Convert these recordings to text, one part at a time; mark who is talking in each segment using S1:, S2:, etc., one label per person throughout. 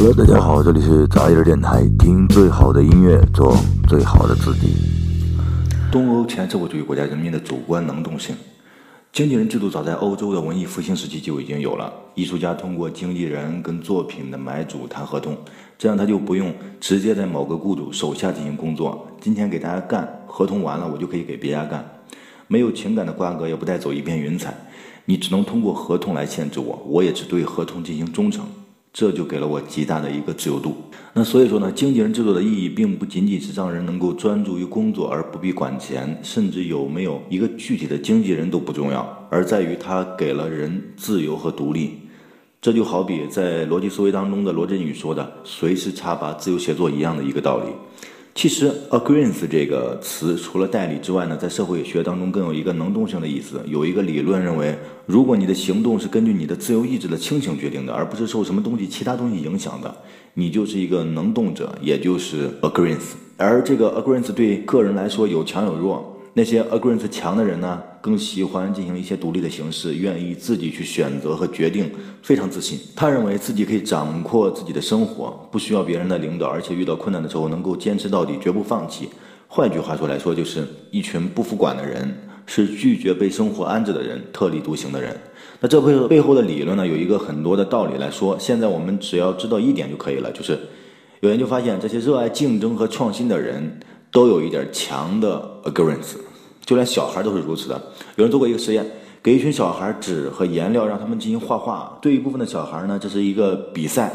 S1: Hello，大家好，这里是杂音电台，听最好的音乐，做最好的自己。东欧前社会主义国家人民的主观能动性，经纪人制度早在欧洲的文艺复兴时期就已经有了。艺术家通过经纪人跟作品的买主谈合同，这样他就不用直接在某个雇主手下进行工作。今天给大家干，合同完了我就可以给别家干，没有情感的瓜葛，也不带走一片云彩。你只能通过合同来限制我，我也只对合同进行忠诚。这就给了我极大的一个自由度。那所以说呢，经纪人制作的意义并不仅仅是让人能够专注于工作而不必管钱，甚至有没有一个具体的经纪人都不重要，而在于他给了人自由和独立。这就好比在逻辑思维当中的罗振宇说的“随时插拔，自由写作”一样的一个道理。其实，agreement 这个词除了代理之外呢，在社会学当中更有一个能动性的意思。有一个理论认为，如果你的行动是根据你的自由意志的清醒决定的，而不是受什么东西、其他东西影响的，你就是一个能动者，也就是 agreement。而这个 agreement 对个人来说有强有弱。那些 agreement 强的人呢，更喜欢进行一些独立的形式，愿意自己去选择和决定，非常自信。他认为自己可以掌控自己的生活，不需要别人的领导，而且遇到困难的时候能够坚持到底，绝不放弃。换句话说来说，就是一群不服管的人，是拒绝被生活安置的人，特立独行的人。那这背背后的理论呢，有一个很多的道理来说。现在我们只要知道一点就可以了，就是有研究发现，这些热爱竞争和创新的人都有一点强的 agreement。就连小孩都是如此的。有人做过一个实验，给一群小孩纸和颜料，让他们进行画画。对一部分的小孩呢，这是一个比赛；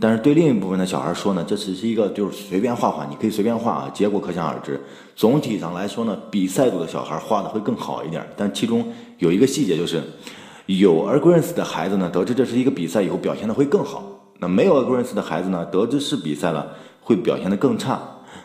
S1: 但是对另一部分的小孩说呢，这只是一个就是随便画画，你可以随便画啊。结果可想而知。总体上来说呢，比赛组的小孩画的会更好一点。但其中有一个细节，就是有 agreement 的孩子呢，得知这是一个比赛以后，表现的会更好；那没有 agreement 的孩子呢，得知是比赛了，会表现的更差。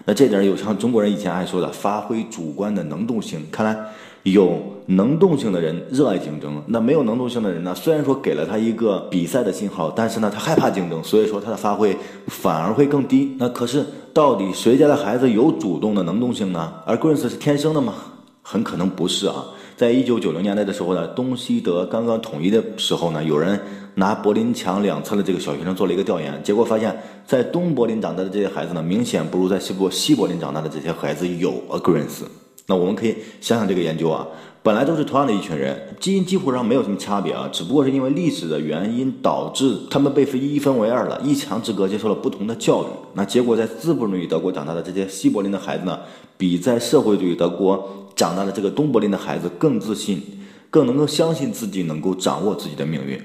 S1: 那这点有像中国人以前爱说的，发挥主观的能动性。看来有能动性的人热爱竞争，那没有能动性的人呢？虽然说给了他一个比赛的信号，但是呢，他害怕竞争，所以说他的发挥反而会更低。那可是到底谁家的孩子有主动的能动性呢？而 Grace 是天生的吗？很可能不是啊。在一九九零年代的时候呢，东西德刚刚统一的时候呢，有人拿柏林墙两侧的这个小学生做了一个调研，结果发现，在东柏林长大的这些孩子呢，明显不如在西柏西柏林长大的这些孩子有 agreement。那我们可以想想这个研究啊，本来都是同样的一群人，基因几乎上没有什么差别啊，只不过是因为历史的原因导致他们被分一分为二了，一墙之隔接受了不同的教育。那结果在资本主义德国长大的这些西柏林的孩子呢，比在社会主义德国。长大的这个东柏林的孩子更自信，更能够相信自己能够掌握自己的命运。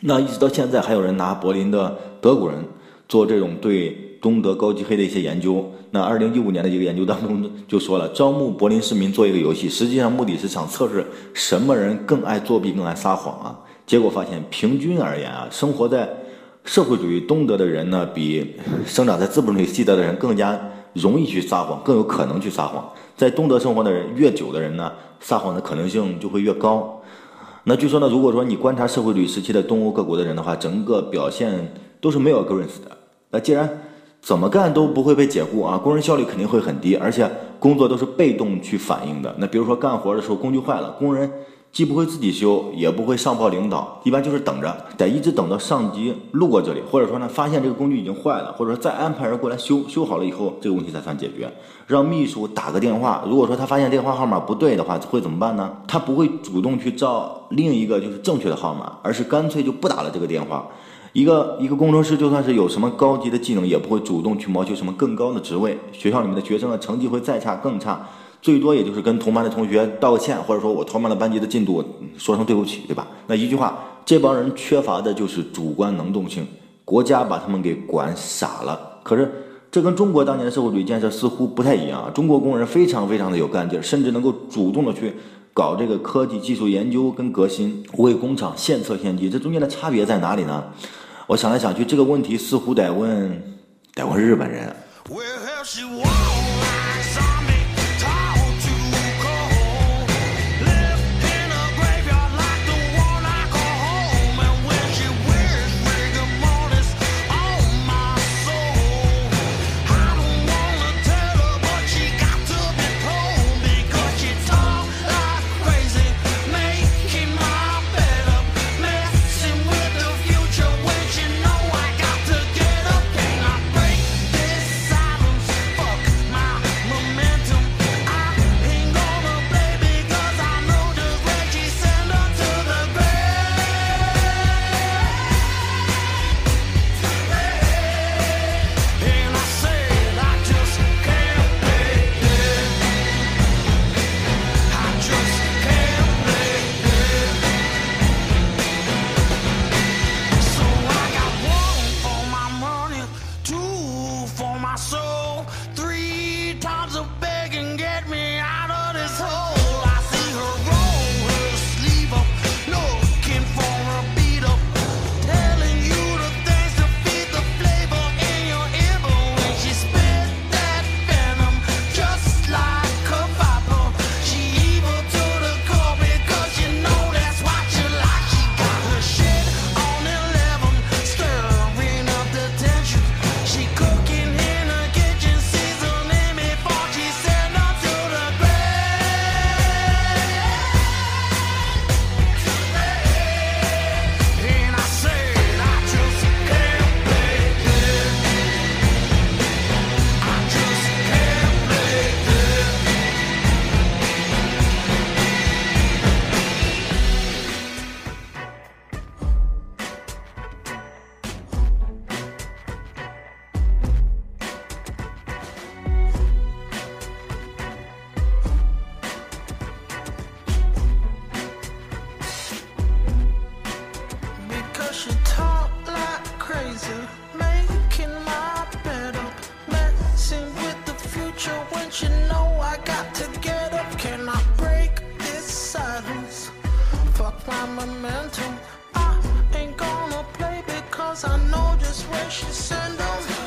S1: 那一直到现在，还有人拿柏林的德国人做这种对东德高级黑的一些研究。那二零一五年的一个研究当中就说了，招募柏林市民做一个游戏，实际上目的是想测试什么人更爱作弊、更爱撒谎啊。结果发现，平均而言啊，生活在社会主义东德的人呢，比生长在资本主义西德的人更加容易去撒谎，更有可能去撒谎。在东德生活的人越久的人呢，撒谎的可能性就会越高。那据说呢，如果说你观察社会主义时期的东欧各国的人的话，整个表现都是没有 agreement 的。那既然怎么干都不会被解雇啊，工人效率肯定会很低，而且工作都是被动去反映的。那比如说干活的时候工具坏了，工人。既不会自己修，也不会上报领导，一般就是等着，得一直等到上级路过这里，或者说呢，发现这个工具已经坏了，或者说再安排人过来修，修好了以后，这个问题才算解决。让秘书打个电话，如果说他发现电话号码不对的话，会怎么办呢？他不会主动去照另一个就是正确的号码，而是干脆就不打了这个电话。一个一个工程师就算是有什么高级的技能，也不会主动去谋求什么更高的职位。学校里面的学生的成绩会再差更差。最多也就是跟同班的同学道个歉，或者说我拖慢了班级的进度，说声对不起，对吧？那一句话，这帮人缺乏的就是主观能动性，国家把他们给管傻了。可是这跟中国当年的社会主义建设似乎不太一样啊！中国工人非常非常的有干劲儿，甚至能够主动的去搞这个科技技术研究跟革新，为工厂献策献计。这中间的差别在哪里呢？我想来想去，这个问题似乎得问，得问日本人。
S2: cause I know just where she send them.